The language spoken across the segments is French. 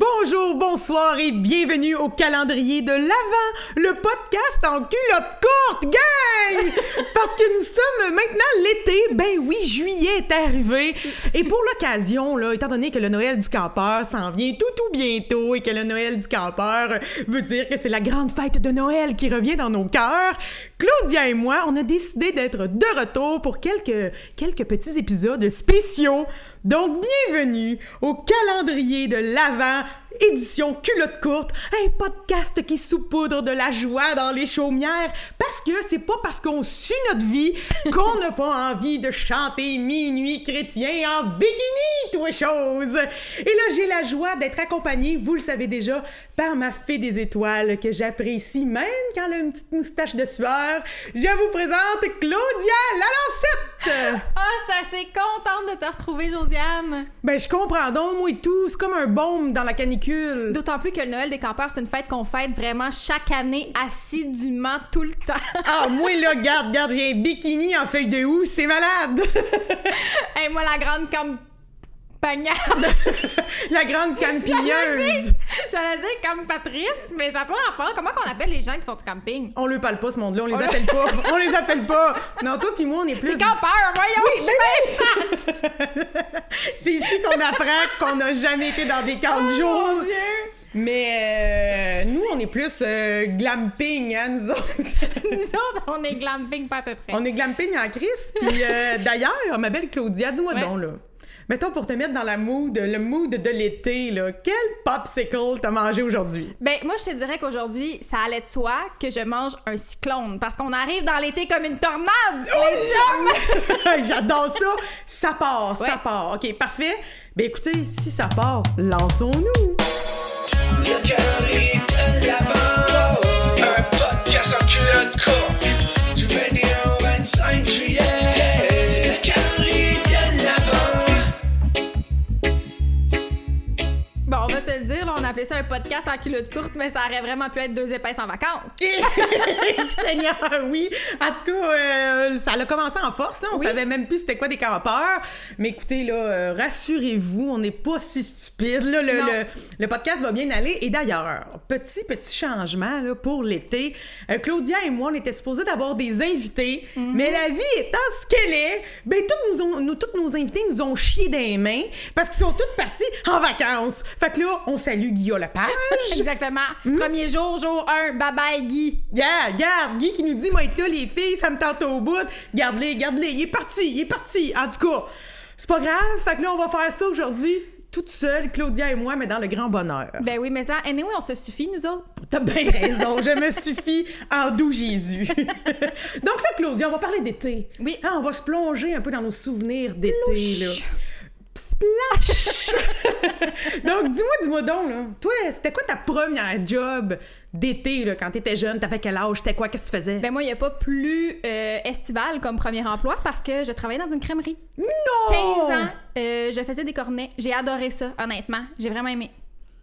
Bonjour, bonsoir et bienvenue au calendrier de l'Avent, le podcast en culotte courte, gang! Parce que nous sommes maintenant l'été, ben oui, juillet est arrivé. Et pour l'occasion, là, étant donné que le Noël du campeur s'en vient tout tout bientôt et que le Noël du campeur veut dire que c'est la grande fête de Noël qui revient dans nos cœurs, Claudia et moi, on a décidé d'être de retour pour quelques, quelques petits épisodes spéciaux. Donc, bienvenue au calendrier de l'Avent, édition culotte courte, un podcast qui saupoudre de la joie dans les chaumières, parce que c'est pas parce qu'on suit notre vie qu'on n'a pas envie de chanter Minuit chrétien en bikini, tout chose. Et là, j'ai la joie d'être accompagnée, vous le savez déjà, par ma fée des étoiles que j'apprécie même quand elle a une petite moustache de sueur. Je vous présente Claudia Lalancette! Ah, je suis assez contente de te retrouver, Josiane. Ben, je comprends donc, moi et tout. C'est comme un baume dans la canicule. D'autant plus que le Noël des campeurs, c'est une fête qu'on fête vraiment chaque année assidûment tout le temps. Ah, moi là, regarde, regarde, j'ai un bikini en feuille de houx, c'est malade! Et moi, la grande campagnarde. la grande campigneuse! J'allais dire comme Patrice, mais ça n'a pas rapport. Comment qu'on appelle les gens qui font du camping? On le parle pas, ce monde-là, on les appelle pas. On les appelle pas. Non, toi puis moi, on est plus. Les campeurs, voyons! Oui, C'est ici qu'on apprend qu'on n'a jamais été dans des camps de Oh, jour. mon Dieu! Mais euh, nous, on est plus euh, glamping, hein, nous autres. Nous autres, on est glamping pas à peu près. on est glamping en crise. Puis euh, d'ailleurs, ma belle Claudia, dis-moi Ouais. donc, là. Mettons, pour te mettre dans la mood, le mood de l'été, là, quel popsicle t'as mangé aujourd'hui? Ben, moi, je te dirais qu'aujourd'hui, ça allait de soi que je mange un cyclone parce qu'on arrive dans l'été comme une tornade! les chums! J'adore ça! Ça part, ça part. OK, parfait. Ben écoutez, si ça part, lançons-nous! Appelait ça un podcast en culotte courte, mais ça aurait vraiment pu être deux épaisses en vacances. Seigneur, oui. En tout cas, euh, ça a commencé en force. Là. On Oui. savait même plus c'était quoi des campeurs. Mais écoutez, là, euh, rassurez-vous, on n'est pas si stupide. Là, le, le- le podcast va bien aller. Et d'ailleurs, petit, petit changement là, pour l'été. Euh, Claudia et moi, on était supposés d'avoir des invités. Mhm. Mais la vie étant ce qu'elle est, ben, tous, nous ont, nous, tous nos invités nous ont chié des mains parce qu'ils sont tous partis en vacances. Fait que là, on salue Guillaume Lepage. Exactement. Hmm? Premier jour, jour 1, bye bye Guy. Regarde, regarde, Guy qui nous dit, moi, être là, les filles, ça me tente au bout. Garde-les, garde-les, il est parti, il est parti. En tout cas, c'est pas grave. Fait que là, on va faire ça aujourd'hui, toute seule, Claudia et moi, mais dans le grand bonheur. Ben oui, mais ça, anyway, on se suffit, nous autres. T'as bien raison, je me suffis en doux Jésus. Donc là, Claudia, on va parler d'été. Oui. Hein, on va se plonger un peu dans nos souvenirs d'été, là. Splash! donc, dis-moi, dis-moi donc, là. Toi, c'était quoi ta première job d'été, là, quand t'étais jeune? T'avais quel âge? C'était quoi? Qu'est-ce que tu faisais? Ben moi, il n'y a pas plus euh, estival comme premier emploi parce que je travaillais dans une crèmerie. non! 15 ans, euh, je faisais des cornets. J'ai adoré ça, honnêtement. J'ai vraiment aimé.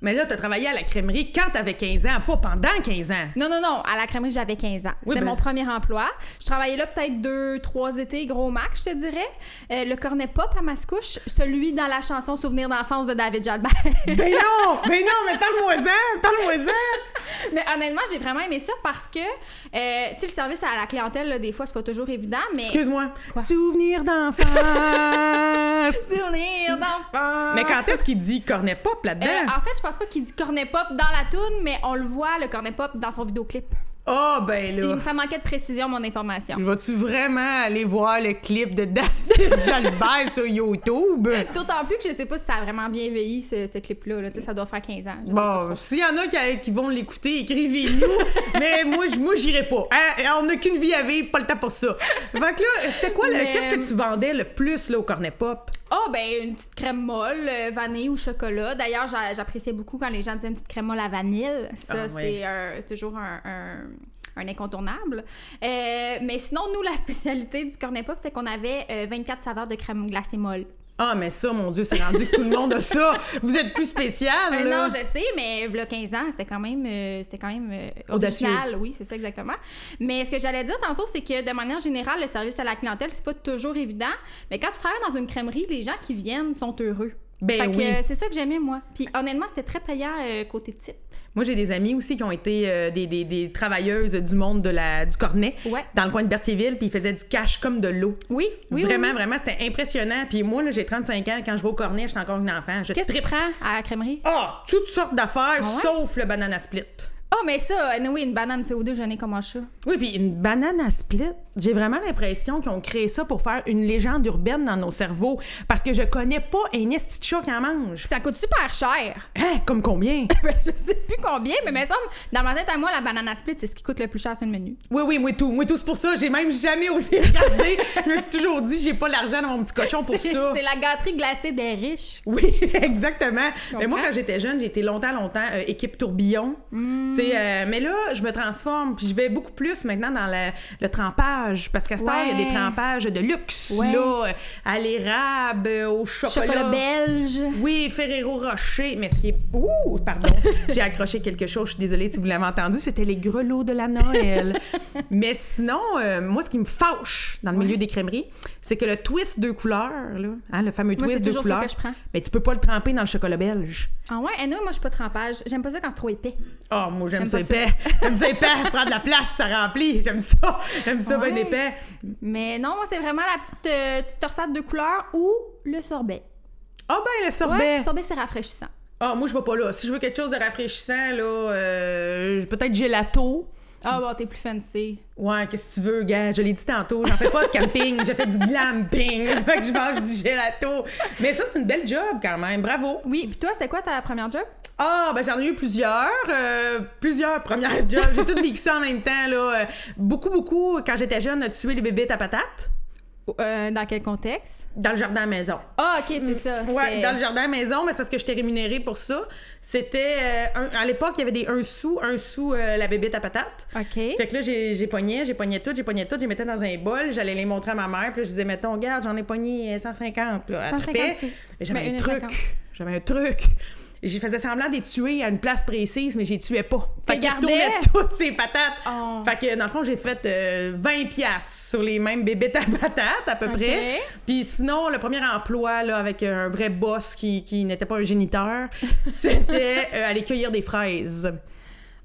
Mais là, t'as travaillé à la crèmerie quand t'avais 15 ans, pas pendant 15 ans. Non, non, non. À la crèmerie, j'avais 15 ans. Oui, C'était ben- mon premier emploi. Je travaillais là peut-être deux, trois étés, gros max, je te dirais. Euh, le cornet pop à Mascouche, celui dans la chanson Souvenir d'enfance de David Jalbert. Ben non! Ben non, mais parle-moi-en! Parle-moi-en! mais honnêtement, j'ai vraiment aimé ça parce que, euh, tu sais, le service à la clientèle, là, des fois, c'est pas toujours évident, mais. Excuse-moi. Souvenir d'enfance! Mais quand est-ce qu'il dit cornet pop là-dedans? Euh, en fait, je pense pas qu'il dit cornet pop dans la toune, mais on le voit, le cornet pop, dans son vidéoclip. Ah, ben là. Ça manquait de précision, mon information. Vas-tu vraiment aller voir le clip de David Jalbert sur YouTube? D'autant plus que je sais pas si ça a vraiment bien vieilli, ce, ce clip-là. là. Ça doit faire 15 ans. Bon, s'il y en a qui, qui vont l'écouter, écrivez-nous. mais moi, moi j'irai pas. Hein? On n'a qu'une vie à vivre, pas le temps pour ça. Fait que là, c'était quoi, le- Mais- qu'est-ce que tu vendais le plus là, au cornet pop? Ah, ben, une petite crème molle, euh, vanille ou chocolat. D'ailleurs, j'a- j'appréciais beaucoup quand les gens disaient une petite crème molle à vanille. Ça, Ah, c'est euh, toujours un, un- un incontournable. Euh, mais sinon, nous, la spécialité du cornet pop, c'est qu'on avait euh, 24 saveurs de crème glacée molle. Ah, mais ça, mon Dieu, c'est rendu que tout le monde a ça. Vous êtes plus spécial, Euh, non, je sais, mais il 15 ans, c'était quand même, euh, c'était quand même euh, original. Oui, c'est ça exactement. Mais ce que j'allais dire tantôt, c'est que de manière générale, le service à la clientèle, c'est pas toujours évident. Mais quand tu travailles dans une crèmerie, les gens qui viennent sont heureux. Ben fait que oui. euh, c'est ça que j'aimais, moi. Puis honnêtement, c'était très payant côté type. Moi, j'ai des amis aussi qui ont été euh, des, des- des travailleuses du monde de la, du cornet Ouais. dans le coin de Berthierville, puis ils faisaient du cash comme de l'eau. Oui, oui, vraiment, oui, vraiment, c'était impressionnant. Puis moi, là, j'ai 35 ans. Quand je vais au cornet, je suis encore une enfant. Je Qu'est-ce que tu prends à la crèmerie? Ah, toutes sortes d'affaires, Ah ouais? sauf le banana split. Oh, mais ça, oui, une banane CO2, je n'ai comme ça. Oui, puis une banane à split, j'ai vraiment l'impression qu'ils ont créé ça pour faire une légende urbaine dans nos cerveaux. Parce que je connais pas un esti de chat qui en mange. Ça coûte super cher. Hein, comme combien? Ben, je sais plus combien, mais me semble, dans ma tête à moi, la banane à split, c'est ce qui coûte le plus cher sur le menu. Oui, oui, moi tout. Moi tout, c'est pour ça. J'ai même jamais osé regarder. je me suis toujours dit, j'ai pas l'argent dans mon petit cochon pour ça. c'est la gâterie glacée des riches. Oui, exactement. Mais moi, quand j'étais jeune, j'ai été longtemps, longtemps euh, équipe tourbillon. Hmm. Euh, mais là, je me transforme, puis je vais beaucoup plus maintenant dans le, le trempage, parce qu'à cette heure, il y a des trempages de luxe, Ouais. là, à l'érable, euh, au chocolat. Chocolat belge. Oui, Ferrero Rocher, mais ce qui est... Ouh, pardon, j'ai accroché quelque chose, je suis désolée si vous l'avez entendu, c'était les grelots de la Noël. mais sinon, euh, moi, ce qui me fâche dans le milieu des crèmeries, c'est que le twist deux couleurs, là, hein, le fameux Moi, twist ça couleurs, que je prends. mais tu peux pas le tremper dans le chocolat belge. Ah ouais, et non, moi, je suis pas trempage. J'aime pas ça quand c'est trop épais. Oh, moi, j'aime ça épais. J'aime ça épais. Prendre de la place, ça remplit. J'aime ça. J'aime ça Ouais. Épais. Mais non, moi, c'est vraiment la petite, euh, petite torsade de couleur ou le sorbet. Ah, ben, le Ouais, sorbet. le sorbet, c'est rafraîchissant. Ah, moi, je vais pas là. Si je veux quelque chose de rafraîchissant, là, euh, peut-être gelato. Ah bon, t'es plus fancy. Ouais, qu'est-ce que tu veux, gars? Je l'ai dit tantôt, j'en fais pas de camping, j'ai fait du glamping. Fait que je mange du gelato. Mais ça, c'est une belle job quand même. Bravo. Oui, puis toi, c'était quoi ta première job? Ah, ben j'en ai eu plusieurs. euh, plusieurs premières jobs. J'ai tout vécu ça en même temps, là. Euh, beaucoup, beaucoup, quand j'étais jeune, tuer les bébés à patates Euh, dans quel contexte? dans le jardin à maison. Ah, ok, c'est ça. Ouais, dans le jardin à maison, mais c'est parce que j'étais rémunérée pour ça. C'était. euh, à l'époque, il y avait des 1 sou, 1 sou euh, la bébête à patates. Ok. Fait que là, j'ai j'ai pogné, j'ai pogné tout, j'ai pogné tout, j'ai mettais dans un bol, j'allais les montrer à ma mère, puis là, je disais, mettons, regarde, j'en ai pogné euh, 150. Là, elle 150 tripait. sous. Mais j'avais un truc. 50. J'avais un truc. J'ai faisais semblant de les tuer à une place précise, mais je les tuais pas. Fait gardais? retournaient toutes ces patates. Oh. Fait que dans le fond, j'ai fait euh, 20 piastres sur les mêmes bébés à patates, à peu près. Puis sinon, le premier emploi là, avec un vrai boss qui, qui n'était pas un géniteur, c'était euh, aller cueillir des fraises.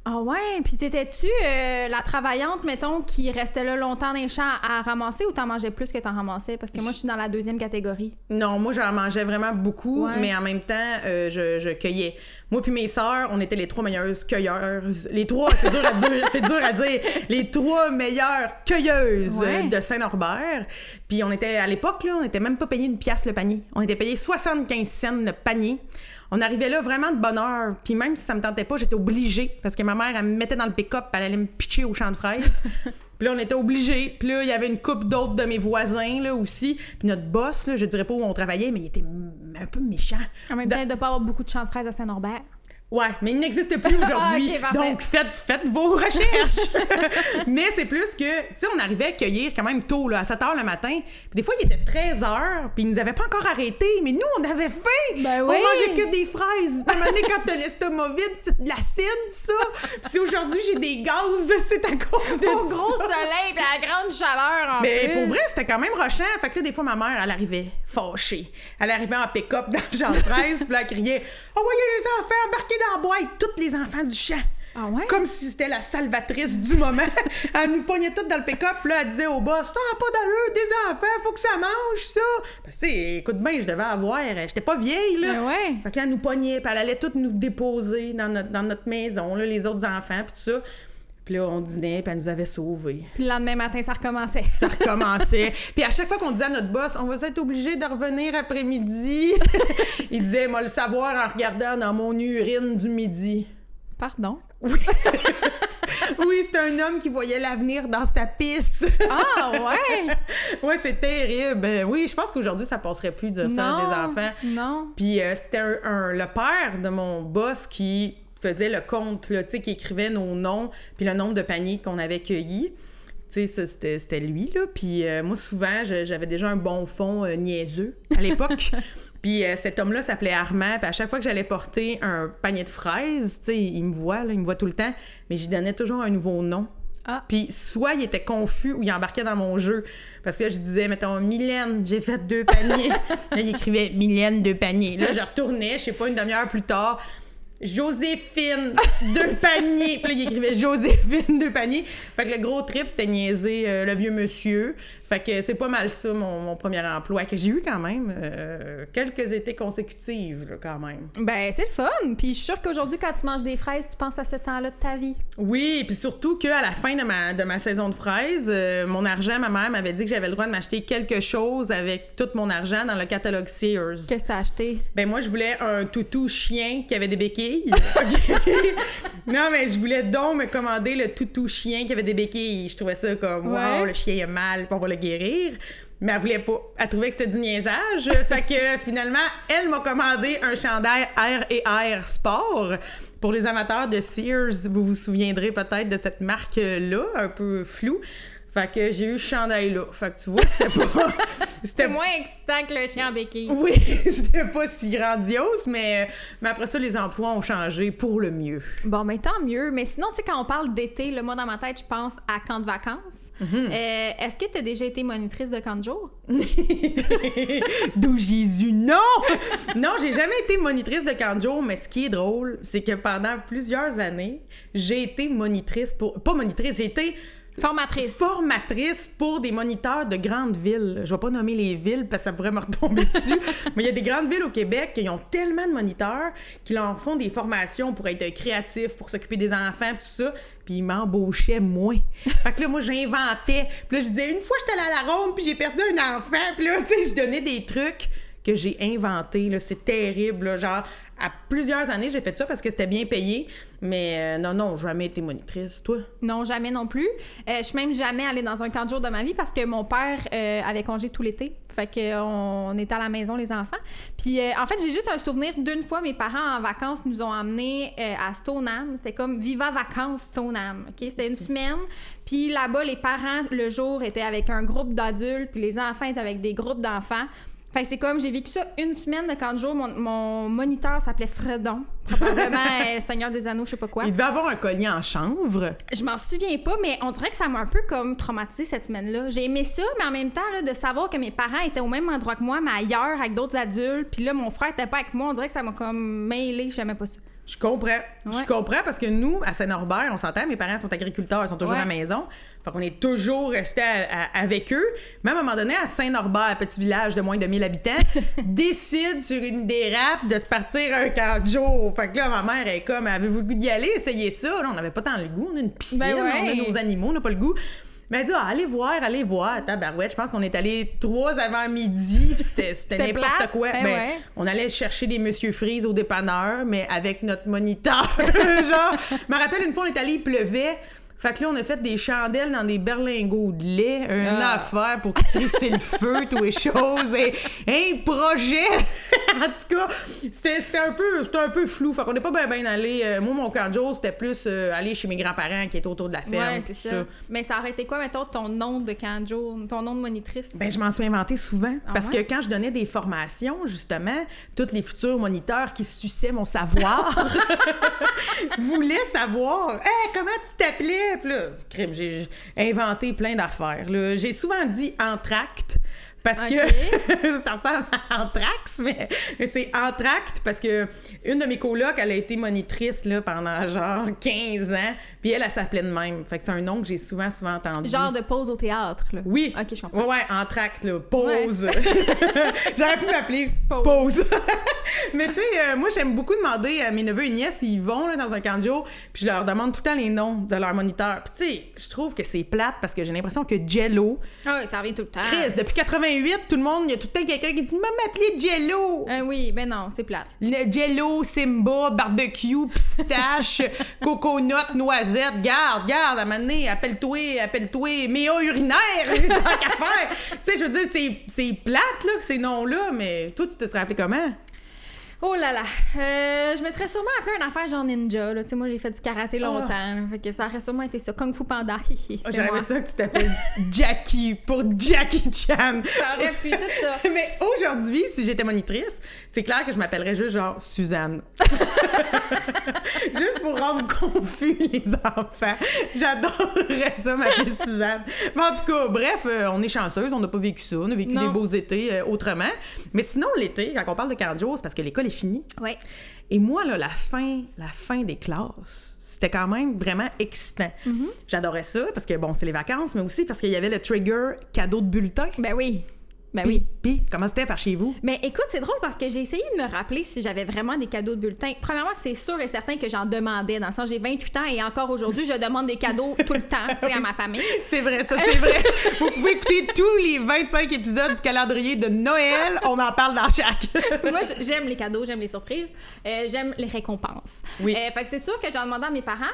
Ah ouais, puis t'étais-tu euh, la travaillante, mettons, qui restait là longtemps dans les champs à ramasser ou t'en mangeais plus que t'en ramassais? Parce que moi, je suis dans la deuxième catégorie. Non, moi j'en mangeais vraiment beaucoup, Ouais. mais en même temps, euh, je, je cueillais. Moi puis mes sœurs, on était les trois meilleures cueilleurs. Les trois, c'est dur à dire, c'est dur à dire. Les trois meilleures cueilleuses Ouais. de Saint-Norbert. Puis on était à l'époque là, on était même pas payé une pièce le panier. On était payé 75 cents le panier. On arrivait là vraiment de bonne heure. Puis même si ça me tentait pas, j'étais obligée parce que ma mère elle me mettait dans le pick-up, elle allait me pitcher au champ de fraises. Puis là, on était obligés. Puis là, il y avait une couple d'autres de mes voisins, là, aussi. Puis notre boss, là, je dirais pas où on travaillait, mais il était un peu méchant. En même temps, de pas avoir beaucoup de champs de fraises à Saint-Norbert. Ouais, mais il n'existe plus aujourd'hui. Donc, faites, faites vos recherches. mais c'est plus que, tu sais, on arrivait à cueillir quand même tôt, là, à 7 h le matin. Puis des fois, il était 13 h, puis ils nous avaient pas encore arrêtés. Mais nous, on avait faim. Ben on oui. mangeait que des fraises. Puis donné, quand t'as l'estomac vide, c'est de l'acide, ça. Puis si aujourd'hui, j'ai des gaz, c'est à cause de Au ça. gros soleil à la grande chaleur en Mais plus. pour vrai, c'était quand même rochant. Fait que là, des fois, ma mère, elle arrivait fâchée. Elle arrivait en pick-up dans de presse, puis là, elle criait Envoyez les enfants, embarquez dans la boîte, tous les enfants du champ. Ah ouais? Comme si c'était la salvatrice du moment. elle nous pognait toutes dans le pick-up, là, elle disait au boss Ça n'a pas d'allure, des enfants, faut que ça mange, ça. Parce que, sais, écoute bien, je devais avoir. euh, J'étais pas vieille, là. Ben ouais. Fait que là, elle nous pognait, puis elle allait toutes nous déposer dans notre, dans notre maison, là, les autres enfants, puis tout ça. Puis là, on dînait, puis elle nous avait sauvés Puis le lendemain matin, ça recommençait. ça recommençait. Puis à chaque fois qu'on disait à notre boss, on va être obligé de revenir après-midi, il disait, moi le savoir en regardant dans mon urine du midi. Pardon? Oui, c'est un homme qui voyait l'avenir dans sa pisse. Ah ouais? ouais, c'est terrible. Oui, je pense qu'aujourd'hui, ça passerait plus de dire ça à des enfants. Non. Puis euh, c'était un, un- le père de mon boss qui faisait le compte, là, tu sais, qui écrivait nos noms, puis le nombre de paniers qu'on avait cueillis. Tu sais, ça, c'était lui, là. Puis euh, moi, souvent, j'avais déjà un bon fond euh, niaiseux à l'époque. puis euh, cet homme-là s'appelait Armand. Puis à chaque fois que j'allais porter un panier de fraises, tu sais, il me voit, là, il me voit tout le temps, mais j'y donnais toujours un nouveau nom Ah. Puis soit il était confus ou il embarquait dans mon jeu. Parce que je disais, mettons, Mylène, j'ai fait deux paniers. là, il écrivait Mylène, deux paniers. Là, je retournais, je sais pas, une demi-heure plus tard. Joséphine, deux paniers. Puis là, il écrivait Joséphine, deux paniers. Fait que le gros trip, c'était niaiser euh, le vieux monsieur. Fait que c'est pas mal ça, mon, mon premier emploi, que j'ai eu quand même euh, quelques étés consécutives, là, quand même. Ben, c'est le fun. Puis je suis sûre qu'aujourd'hui, quand tu manges des fraises, tu penses à ce temps-là de ta vie. Oui, puis surtout qu'à la fin de ma, de ma saison de fraises, euh, mon argent, ma mère m'avait dit que j'avais le droit de m'acheter quelque chose avec tout mon argent dans le catalogue Sears. Qu'est-ce que t'as acheté? Ben moi, je voulais un toutou chien qui avait des béquilles. Non, mais je voulais donc me commander le toutou chien qui avait des béquilles. Je trouvais ça comme, Ouais. wow, le chien est mal, on va le Mais elle voulait pas. Elle trouvait que c'était du niaisage. fait que finalement, elle m'a commandé un chandail R et Sport. Pour les amateurs de Sears, vous vous souviendrez peut-être de cette marque-là, un peu floue. Fait que j'ai eu ce chandail-là. Fait que tu vois, c'était pas. c'était moins excitant que le chien en béquille. oui, c'était pas si grandiose, mais, mais après ça, les emplois ont changé pour le mieux. Bon, mais tant mieux. Mais sinon, tu sais, quand on parle d'été, le moi, dans ma tête, je pense à camp de vacances. Mhm. Euh, Est-ce que tu as déjà été monitrice de camp de jour? D'où Jésus, non! Non, j'ai jamais été monitrice de camp de jour, mais ce qui est drôle, c'est que pendant plusieurs années, j'ai été monitrice pour. Pas monitrice, j'ai été Formatrice. formatrice pour des moniteurs de grandes villes. Je vais pas nommer les villes parce que ça pourrait me retomber dessus, mais il y a des grandes villes au Québec qui ont tellement de moniteurs qu'ils leur font des formations pour être créatifs, pour s'occuper des enfants, pis tout ça. Puis ils m'embauchaient moins. Fait que là, moi, j'inventais. Puis là, je disais, une fois, j'étais allée à la ronde, puis j'ai perdu un enfant. Puis là, tu sais, je donnais des trucs que j'ai inventés. Là. C'est terrible. là. Genre, à plusieurs années, j'ai fait ça parce que c'était bien payé. Mais euh, non, non, jamais été monitrice. Toi? Non, jamais non plus. Euh, je suis même jamais allée dans un camp de jour de ma vie parce que mon père euh, avait congé tout l'été. Fait que on, on était à la maison, les enfants. Puis en fait, j'ai juste un souvenir d'une fois, mes parents en vacances nous ont emmenés à Stoneham. C'était comme Viva Vacances Stoneham. OK? C'était une semaine. Puis là-bas, les parents, le jour, étaient avec un groupe d'adultes, puis les enfants étaient avec des groupes d'enfants. Fait que c'est comme, j'ai vécu ça une semaine de camp de jour. Mon, mon moniteur s'appelait Fredon. Probablement euh, Seigneur des Anneaux, je sais pas quoi. Il devait avoir un collier en chanvre. Je m'en souviens pas, mais on dirait que ça m'a un peu comme traumatisé cette semaine-là. J'ai aimé ça, mais en même temps, là, de savoir que mes parents étaient au même endroit que moi, mais ailleurs, avec d'autres adultes, puis là, mon frère était pas avec moi, on dirait que ça m'a comme mêlé, j'aimais pas ça. Je comprends. Je comprends parce que nous, à Saint-Norbert, on s'entend, mes parents sont agriculteurs, ils sont toujours Ouais. à la maison. Fait qu'on est toujours à- avec eux. Même à un moment donné, à Saint-Norbert, petit village de moins de 1000 habitants, décide sur une dérape de se partir un camp de jour. Fait que là, ma mère est comme, avez-vous le goût d'y aller? Essayez ça. Là, on n'avait pas tant le goût. On a une piscine, Ben ouais. on a nos animaux, on n'a pas le goût. Mais elle dit, ah, allez voir, allez voir. Tabarouette, je pense qu'on est allé trois avant midi, puis c'était n'importe quoi. Ben Ben, ouais. on allait chercher des Monsieur Freeze au dépanneur, mais avec notre moniteur. Genre, je me rappelle une fois, on est allé, il pleuvait. Fait que là, on a fait des chandelles dans des berlingots de lait, un Ah. affaire pour crisser le feu, toutes les choses. Et, un projet! en tout cas, c'était un, peu- un peu flou. Fait qu'on n'est pas bien bien allé. Euh, moi, mon camp de jour, c'était plus euh, aller chez mes grands-parents qui étaient autour de la ferme. ouais, c'est ça. Mais ça aurait été quoi, mettons, ton nom de canjo, ton nom de monitrice? Ben, je m'en suis inventé souvent. Ah parce ouais? que quand je donnais des formations, justement, tous les futurs moniteurs qui suçaient mon savoir voulaient savoir Hey, comment tu t'appelais? Puis là, crime, j'ai inventé plein d'affaires. J'ai souvent dit entracte. Parce que ça ressemble à Anthrax, mais mais c'est Entracte parce que une de mes colocs, elle a été monitrice là, pendant genre 15 ans, puis elle, elle s'appelait de même. Fait que c'est un nom que j'ai souvent, souvent entendu. Genre de pause au théâtre, là. Oui. Ok, je comprends. Ouais, ouais, en tract, là. Pause. J'aurais pu m'appeler Pause. Pause. Mais tu sais, euh, moi, j'aime beaucoup demander à mes neveux et nièces s'ils vont là, dans un camp de jour, puis je leur demande tout le temps les noms de leurs moniteurs. Puis tu sais, je trouve que c'est plate parce que j'ai l'impression que Jello, Ah oui, ça revient tout le temps. Chris, depuis 88, tout le monde, il y a tout le temps quelqu'un qui dit Maman m'appeler Jello. Ah oui, ben non, c'est plate. Le Jello, Simba, barbecue, pistache, coconut, noisette. Garde, garde, à un appelle-toi, appelle-toi, méa urinaire, tant qu'à faire. Tu sais, je veux dire, c'est, c'est plate, là, ces noms-là, mais toi, tu te serais appelé comment? Oh là là. Euh, je me serais sûrement appelé une affaire genre ninja. Là. Tu sais, moi, j'ai fait du karaté longtemps. là. Fait que ça aurait sûrement été ça. Kung Fu Panda. Ah, J'aurais moi. aimé ça que tu t'appelles Jackie pour Jackie Chan. Ça aurait pu, tout ça. Mais aujourd'hui, si j'étais monitrice, c'est clair que je m'appellerais juste genre Suzanne. juste pour rendre confus les enfants. J'adorerais ça, ma fille Suzanne. Mais en tout cas, bref, euh, on est chanceuse, on n'a pas vécu ça. On a vécu Non. des beaux étés euh, autrement. Mais sinon, l'été, quand on parle de jour, c'est parce que l'école est Ouais. Et moi, là, la fin, la fin des classes, c'était quand même vraiment excitant. Mm-hmm. J'adorais ça parce que, bon, c'est les vacances, mais aussi parce qu'il y avait le trigger cadeau de bulletin. Ben oui. Ben oui. puis, comment c'était par chez vous? Mais écoute, c'est drôle parce que j'ai essayé de me rappeler si j'avais vraiment des cadeaux de bulletin. Premièrement, c'est sûr et certain que j'en demandais. Dans le sens, j'ai 28 ans et encore aujourd'hui, je demande des cadeaux tout le temps, à ma famille. C'est vrai, ça, c'est vrai. Vous pouvez écouter tous les 25 épisodes du calendrier de Noël. On en parle dans chaque. Moi, j'aime les cadeaux, j'aime les surprises, euh, j'aime les récompenses. Oui. Euh, fait que c'est sûr que j'en demandais à mes parents.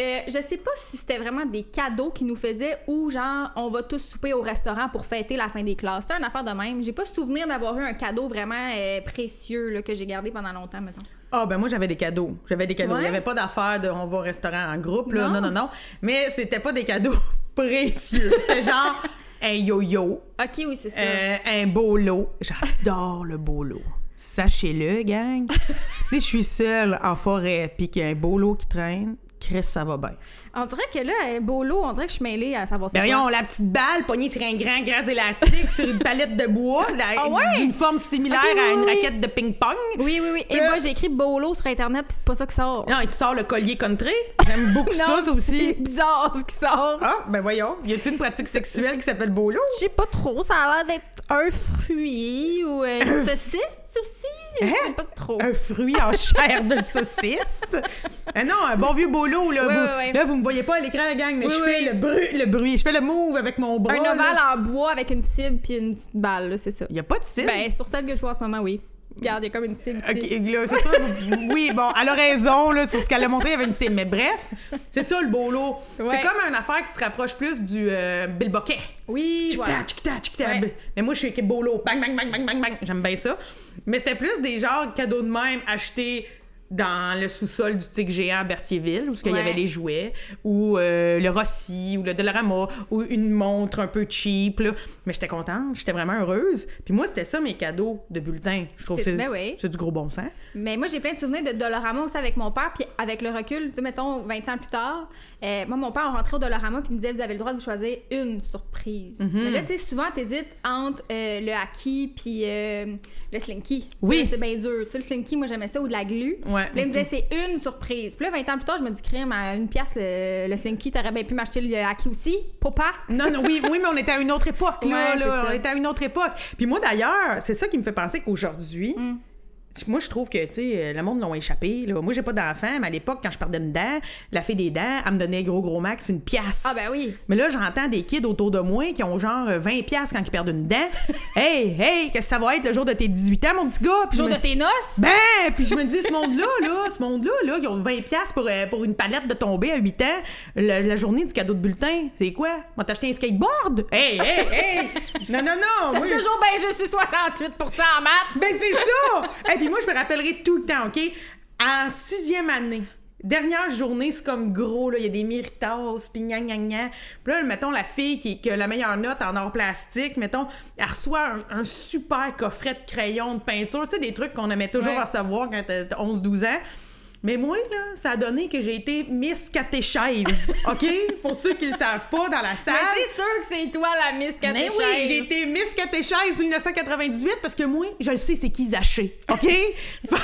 Euh, je sais pas si c'était vraiment des cadeaux qu'ils nous faisaient ou genre on va tous souper au restaurant pour fêter la fin des classes. C'est une affaire de même. J'ai pas souvenir d'avoir eu un cadeau vraiment euh, précieux là, que j'ai gardé pendant longtemps, mettons. Ah, ben moi, j'avais des cadeaux. J'avais des cadeaux. Il Ouais. n'y avait pas d'affaire de on va au restaurant en groupe, là. Non, Non. non, non. Mais c'était pas des cadeaux précieux. C'était genre un yo-yo, Ok, oui, c'est ça. euh, un bolo. J'adore le bolo. Sachez-le, gang. si je suis seule en forêt puis qu'il y a un bolo qui traîne, Chris, ça va bien. On dirait que là, lot, on dirait que je suis mêlée à savoir ça. Ben voyons, la petite balle pognée sur un grand gaz élastique sur une palette de bois Ah ouais? d'une forme similaire oui, à une oui. raquette de ping-pong. Oui, oui, oui. Et Euh. moi, j'ai écrit Bolo sur Internet, puis c'est pas ça qui sort. Non, et qui sort le collier country. J'aime beaucoup ça, ça c'est aussi. bizarre ce qui sort. Ah, ben voyons. Y a-t-il une pratique sexuelle qui s'appelle bolo? Je sais pas trop, ça a l'air d'être un fruit ou euh, une saucisse aussi. Je Hein? sais pas trop. Un fruit en chair de saucisse? Ah non, un bon vieux bolo, là. Vous, ouais. Là, vous me voyez pas à l'écran, la gang, mais Oui, je oui. fais le bruit, le bruit. Je fais le move avec mon bras. Un là. ovale en bois avec une cible puis une petite balle, là, c'est ça. Y a pas de cible? Ben, sur celle que je vois en ce moment, oui. Regarde, il y a comme une cible ici. Ok, là, c'est ça. vous- oui, bon, elle a raison, là, sur ce qu'elle a montré, il y avait une cible. Mais bref, c'est ça, le bolo. C'est comme une affaire qui se rapproche plus du euh, Bill Boquet. Oui, tchic-tac. Ouais. Mais moi, je suis équipe bolo. Bang, bang, bang, bang, bang, bang. J'aime bien ça. Mais c'était plus des genres cadeaux de même achetés dans le sous-sol du Tigre géant à Berthierville, où il y Ouais. avait les jouets, ou euh, le Rossi, ou le Dollarama, ou une montre un peu cheap. Là. Mais j'étais contente, j'étais vraiment heureuse. Puis moi, c'était ça mes cadeaux de bulletin. Je trouve que C'est- ben oui. du gros bon sens. Mais moi, j'ai plein de souvenirs de Dolorama aussi avec mon père, puis avec le recul, tu sais, mettons, 20 ans plus tard, euh, moi, mon père, on rentrait au Dolorama, puis il me disait, vous avez le droit de vous choisir une surprise. Mhm. Mais là, tu sais, souvent, t'hésites entre euh, le Haki puis le Slinky. Tu sais, Oui. C'est bien dur. Tu sais, le Slinky, moi, j'aimais ça, ou de la glu. Ouais. Puis là, il me disait, c'est une surprise. Puis là, 20 ans plus tard, je me dis, crème, à une pièce, le, le Slinky, t'aurais bien pu m'acheter le Haki aussi. Papa. Non, non, oui, oui, mais on était à une autre époque, là. Ouais. On était à une autre époque. Puis moi, d'ailleurs, c'est ça qui me fait penser qu'aujourd'hui, Mm. Moi, je trouve que, tu sais, le monde l'ont échappé. Là. Moi, j'ai pas d'enfant, mais à l'époque, quand je perdais une dent, la fille des dents, elle me donnait gros, gros max une pièce. Ah, ben oui. Mais là, j'entends des kids autour de moi qui ont genre euh, 20 pièces quand ils perdent une dent. hey, hey, qu'est-ce que ça va être le jour de tes 18 ans, mon petit gars? Puis je Jour me- de tes noces? ben, puis je me dis, ce monde-là, là, ce monde-là, là, qui ont 20$ piastres pour, euh, pour une palette de tombée à 8 ans, la, la journée du cadeau de bulletin, c'est quoi? Moi, t'as acheté un skateboard? Hey, hey, hey! Non, non, non! T'as toujours bien juste eu 68 en maths. Ben, c'est ça! puis moi, je me rappellerai tout le temps, OK? En sixième année, dernière journée, c'est comme gros, là, il y a des méritos, puis gna gna gna. Puis là, mettons, la fille qui, qui a la meilleure note en or plastique, mettons, elle reçoit un, un super coffret de crayons, de peinture, tu sais, des trucs qu'on aimait toujours Ouais. recevoir quand t'as 11-12 ans. Mais moi, là, ça a donné que j'ai été Miss Catéchèse, OK? Pour ceux qui le savent pas dans la salle. Mais c'est sûr que c'est toi la Miss Mais Catéchèse. oui, j'ai été Miss Catéchèse 1998 parce que moi, je le sais, c'est qui Zaché, OK? fait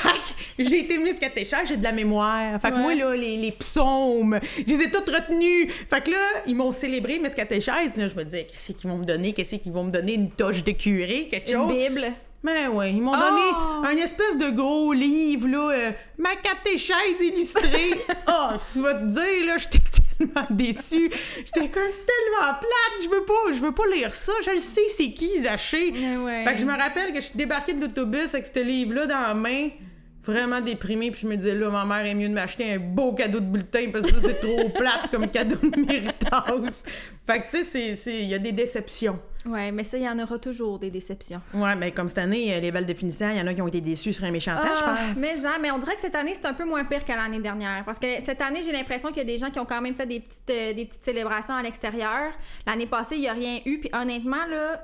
que j'ai été Miss Catéchèse, j'ai de la mémoire. Fait que Ouais. moi, là, les, les psaumes, je les ai toutes retenus. Fait que là, ils m'ont célébré Miss Catéchèse. Là, je me disais, qu'est-ce qu'ils vont me donner? Qu'est-ce qu'ils vont me donner? Une toche de curé, quelque Une chose? Bible. Ben ouais, ils m'ont Oh! donné un espèce de gros livre, là, euh, ma catéchèse illustrée. Ah, je vais te dire, là, j'étais tellement déçue. J'étais comme, c'est tellement plate, je veux pas, je veux pas lire ça, je le sais, c'est qui, Zaché. Ouais. Fait que je me rappelle que je suis débarquée de l'autobus avec ce livre-là dans la main, vraiment déprimée, puis je me disais, là, ma mère est mieux de m'acheter un beau cadeau de bulletin parce que c'est trop plate comme cadeau de méritage. Fait que, tu sais, il y a des déceptions. Ouais, mais ça, il y en aura toujours des déceptions. Ouais, mais comme cette année, euh, les balles de finissant, il y en a qui ont été déçus sur un méchant je Ah, pense. mais, hein, mais on dirait que cette année, c'est un peu moins pire que l'année dernière. Parce que cette année, j'ai l'impression qu'il y a des gens qui ont quand même fait des petites, euh, des petites célébrations à l'extérieur. L'année passée, il n'y a rien eu. Puis honnêtement, là,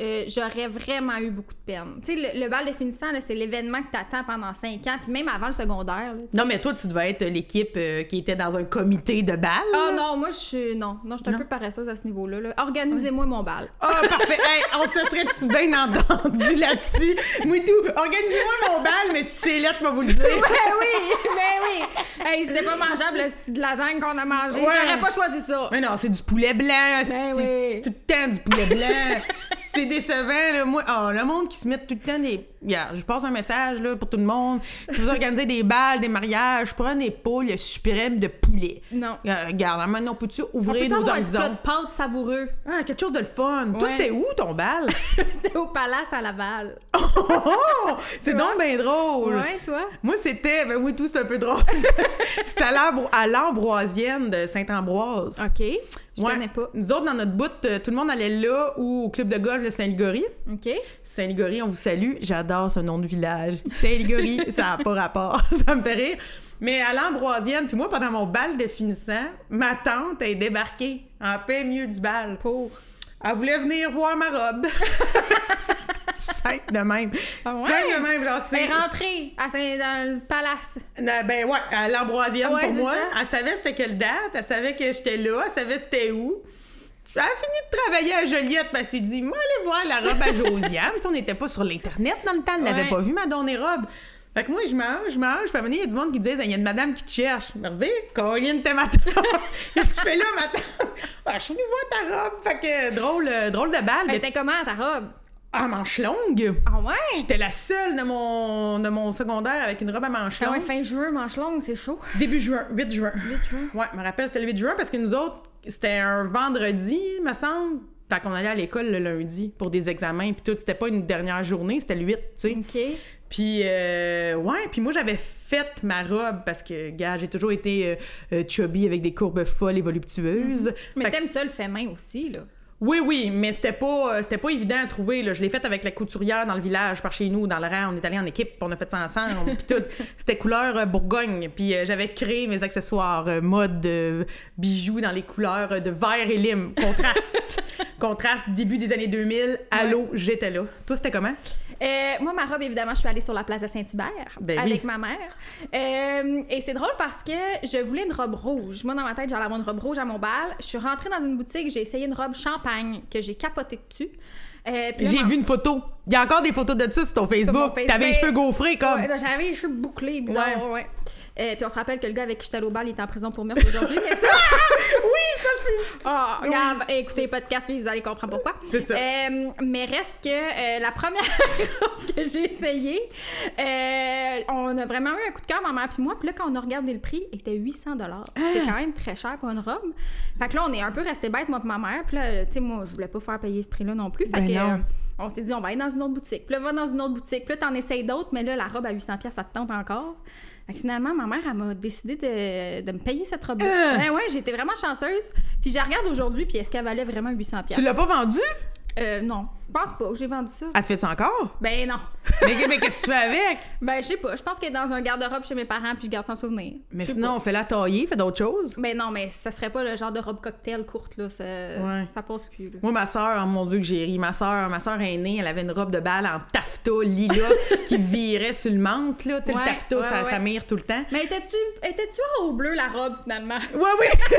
euh, j'aurais vraiment eu beaucoup de peine. Tu sais, le, le bal de finissant, c'est l'événement que t'attends pendant cinq ans, puis même avant le secondaire. là. Non, mais toi, tu devais être l'équipe euh, qui était dans un comité de bal. Ah là. non, moi, je suis. Non, non, je suis un peu paresseuse à ce niveau-là. là. Organisez-moi mon bal. Ah, parfait. Hey, on se serait-tu bien entendu là-dessus? Tout. Organisez-moi mon bal, mais si c'est lettre, moi vous le dire. Ben oui, ben oui. Hey, c'était pas mangeable le style de lasagne qu'on a mangé. Ouais. J'aurais pas choisi ça. Mais non, c'est du poulet blanc. Ben oui. c'est tout le temps du poulet blanc. c'est décevant. Là. Moi, oh, le monde qui se met tout le temps des. Regarde, je passe un message là, pour tout le monde. Si vous organisez des balles, des mariages, prenez pas le suprême de poulet. Non. Euh, Regarde, maintenant, on peut-tu On ouvrir peut nos avoir un horizons? de pâtes savoureux? Ah, quelque chose de le fun. Toi, Ouais. c'était où ton bal? C'était au Palace à Laval. Oh! C'est donc bien drôle. Ouais, toi? Moi, c'était. Ben oui, tout, c'est un peu drôle. c'était à l'Ambro- à l'Ambroisienne de Saint-Ambroise. OK. Je Ouais. connais pas. Nous autres, dans notre bout, euh, tout le monde allait là ou au club de golf de Saint-Ligory. OK. Saint-Ligory, on vous salue. J'adore ce nom de village. Saint-Ligory, ça n'a pas rapport. ça me fait rire. Mais à l'Ambroisienne, puis moi, pendant mon bal de finissant, ma tante est débarquée en plein milieu du bal. Pour. Elle voulait venir voir ma robe. Simple de même. Ah ouais? Simple de même, genre, c'est... Elle est rentrée à Saint- dans le Palace. Ben ouais, à l'Ambroisienne Ouais, pour moi. ça. Elle savait c'était quelle date, elle savait que j'étais là, elle savait c'était où. Elle a fini de travailler à Joliette, puis elle s'est dit, moi, aller voir la robe à Josiane. On n'était pas sur l'Internet dans le temps, elle l'avait Ouais. pas vu, ma donnée robe. Fait que moi, je mange, je mange, puis à un moment donné, il y a du monde qui me dit, il y a une madame qui te cherche. Hervé, Caroline, t'es ma. Qu'est-ce que tu fais là, ma tante? Ah, je suis venue voir ta robe. Fait que drôle, euh, drôle de balle. Mais était comment, ta robe? à manche longue. Ah ouais? J'étais la seule de mon, de mon secondaire avec une robe à manche Ah longue. ouais, fin juin, manche longue, c'est chaud. Début juin, 8 juin. 8 juin. Ouais, je me rappelle, c'était le 8 juin parce que nous autres, c'était un vendredi, me semble. Fait qu'on allait à l'école le lundi pour des examens, puis tout. C'était pas une dernière journée, c'était le 8, tu sais. OK. Puis, euh, ouais, puis moi, j'avais fait ma robe parce que, gars, j'ai toujours été euh, euh, chubby avec des courbes folles et voluptueuses. Mais Fait que t'aimes ça le fait main aussi, là. oui, oui, mais c'était pas, c'était pas évident à trouver. Là. Je l'ai fait avec la couturière dans le village, par chez nous, dans le rang. On est allé en équipe, on a fait ça ensemble, puis tout. C'était couleur euh, Bourgogne. Puis euh, j'avais créé mes accessoires euh, mode bijoux dans les couleurs de vert et lime. Contraste. Contraste, début des années 2000. Allô, j'étais là. Toi, c'était comment? Euh, moi, ma robe, évidemment, je suis allée sur la place de Saint-Hubert Ben oui. avec ma mère. Euh, et c'est drôle parce que je voulais une robe rouge. Moi, dans ma tête, j'allais avoir une robe rouge à mon bal. Je suis rentrée dans une boutique, j'ai essayé une robe champagne que j'ai capotée dessus. Euh, J'ai ma- vu une photo. Il y a encore des photos de ça sur ton Facebook. Facebook. T'avais les cheveux gaufrés comme. Ouais, J'avais les cheveux bouclés, bizarre, Ouais. ouais. Euh, puis on se rappelle que le gars avec qui j'étais au bal, il est en prison pour meurtre aujourd'hui. mais ça, oui, ça c'est. Ah, regarde, écoutez podcast, puis vous allez comprendre pourquoi. C'est ça. Euh, mais reste que euh, la première robe que j'ai essayée, euh, on a vraiment eu un coup de cœur, ma mère puis moi. Puis là, quand on a regardé le prix, il était 800 C'est quand même très cher pour une robe. Fait que là, on est un peu resté bête, moi et ma mère. Puis là, tu sais, moi, je voulais pas faire payer ce prix-là non plus. Fait Ben que... non. on s'est dit, on va aller dans une autre boutique. Puis là, va dans une autre boutique. Puis là, t'en essayes d'autres, mais là, la robe à 800 ça te tente encore. Fait que finalement, ma mère, elle m'a décidé de, de me payer cette robe-là. Euh. Ben ouais, j'étais vraiment chanceuse. Puis je la regarde aujourd'hui, puis est-ce qu'elle valait vraiment 800 Tu l'as pas vendu? Euh, non. Je pense pas que j'ai vendu ça. Elle te fait-tu encore? Ben non. mais mais qu'est-ce que tu fais avec? Ben, je sais pas. Je pense qu'elle est dans un garde-robe chez mes parents, puis je garde son souvenir. Mais sinon, on fait la tailler, fait d'autres choses. Ben non, mais ça serait pas le genre de robe cocktail courte, là. Ça, Ouais. ça passe plus, là. Moi, ma soeur, oh mon Dieu, que j'ai ri. Ma soeur, ma soeur aînée, elle avait une robe de bal en taffetas lila qui virait sur le manque, là. Tu sais, Ouais, le taffetas, ouais, ça, mire tout le temps. Mais étais-tu étais-tu au bleu, la robe, finalement? Ouais, oui!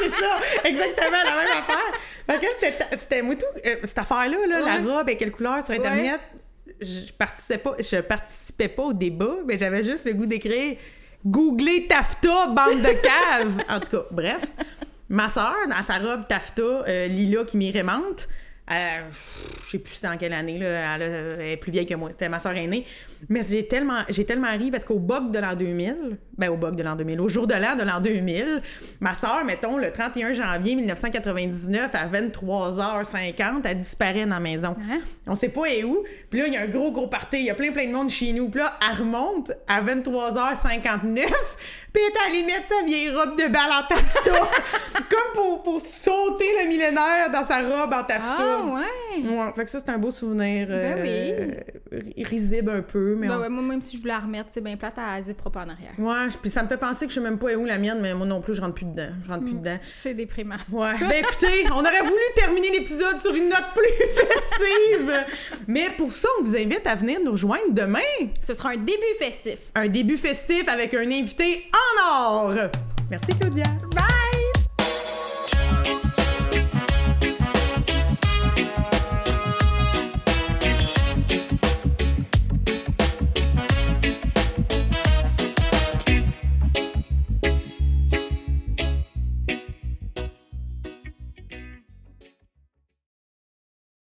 c'est ça! Exactement la même affaire! Fait que c'était, c'était moi tout. euh, cette affaire-là, là, la robe et quelle couleur sur Internet, je participais pas, je participais pas au débat, mais j'avais juste le goût d'écrire Googlez taffeta, bande de caves! en tout cas, bref. Ma soeur, dans sa robe taffeta euh, lila qui m'irrémente, euh, je sais plus en quelle année, là, elle, elle est plus vieille que moi, c'était ma soeur aînée. Mais j'ai tellement, j'ai tellement ri parce qu'au bug de l'an 2000, ben au bug de l'an 2000, au jour de l'an de l'an 2000, ma soeur, mettons, le 31 janvier 1999 à 23h50, elle disparaît dans la maison. Hein? On sait pas et où. Puis là, il y a un gros, gros party. Il y a plein, plein de monde chez nous. Puis là, elle remonte à 23h59. Puis est allée mettre sa vieille robe de bal en taffetas. comme pour, pour sauter le millénaire dans sa robe en taffetas. Ah, ouais. Ouais, fait que ça, c'est un beau souvenir. Ben euh, risible un peu, mais. Ben on- ouais, moi, même si je voulais la remettre, c'est bien plate à zip pas en arrière. Ouais, puis ça me fait penser que je sais même pas où la mienne, mais moi non plus, je rentre plus dedans. Je rentre plus dedans. C'est déprimant. Ouais. Ben écoutez, on aurait voulu terminer l'épisode sur une note plus festive. Mais pour ça, on vous invite à venir nous rejoindre demain. Ce sera un début festif. Un début festif avec un invité en or. Merci Claudia. Bye!